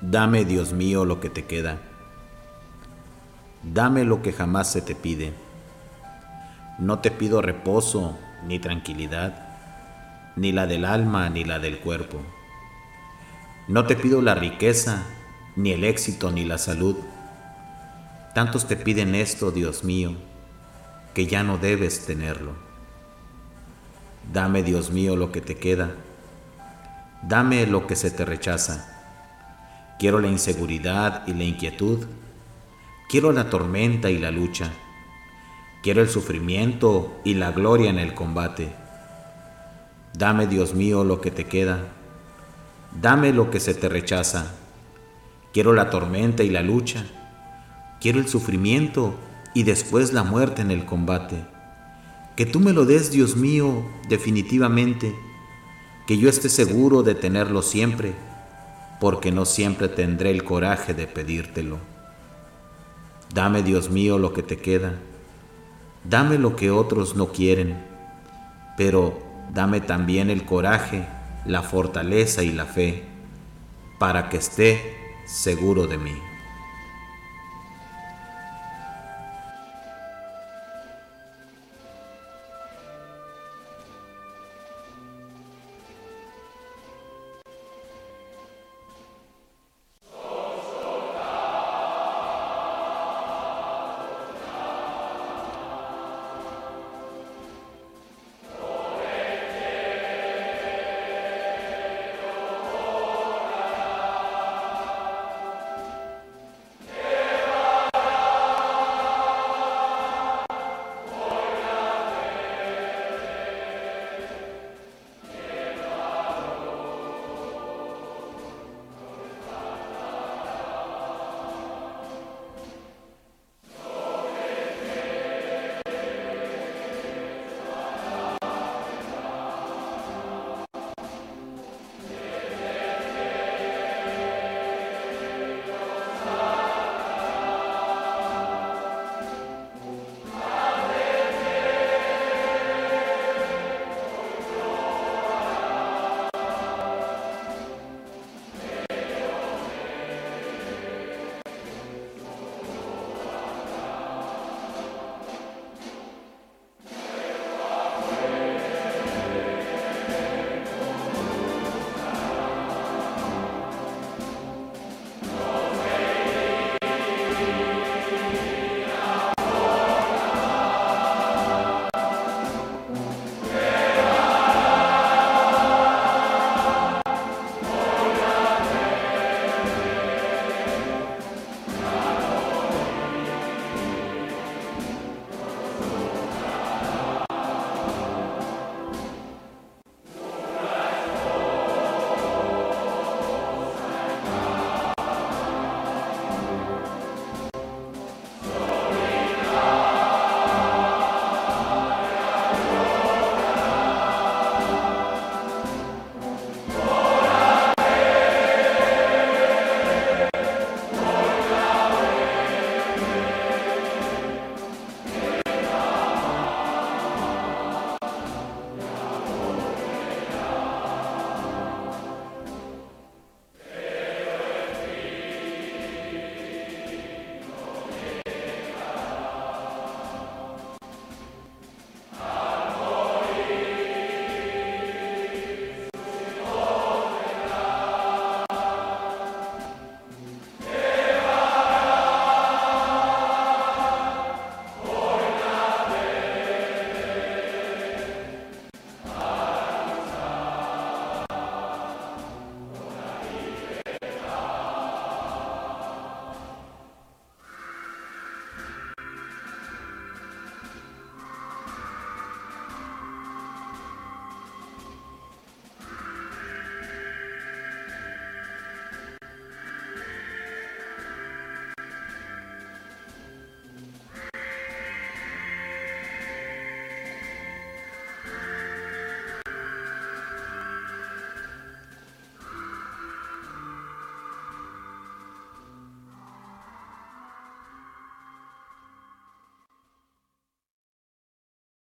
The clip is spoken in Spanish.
Dame, Dios mío, lo que te queda. Dame lo que jamás se te pide. No te pido reposo ni tranquilidad, ni la del alma ni la del cuerpo. No te pido la riqueza, ni el éxito, ni la salud. Tantos te piden esto, Dios mío, que ya no debes tenerlo. Dame, Dios mío, lo que te queda. Dame lo que se te rechaza Quiero la inseguridad y la inquietud. Quiero la tormenta y la lucha. Quiero el sufrimiento y la gloria en el combate. Dame, Dios mío, lo que te queda. Dame lo que se te rechaza. Quiero la tormenta y la lucha. Quiero el sufrimiento y después la muerte en el combate. Que tú me lo des, Dios mío, definitivamente. Que yo esté seguro de tenerlo siempre porque no siempre tendré el coraje de pedírtelo. Dame, Dios mío, lo que te queda. Dame lo que otros no quieren, pero dame también el coraje, la fortaleza y la fe, para que esté seguro de mí.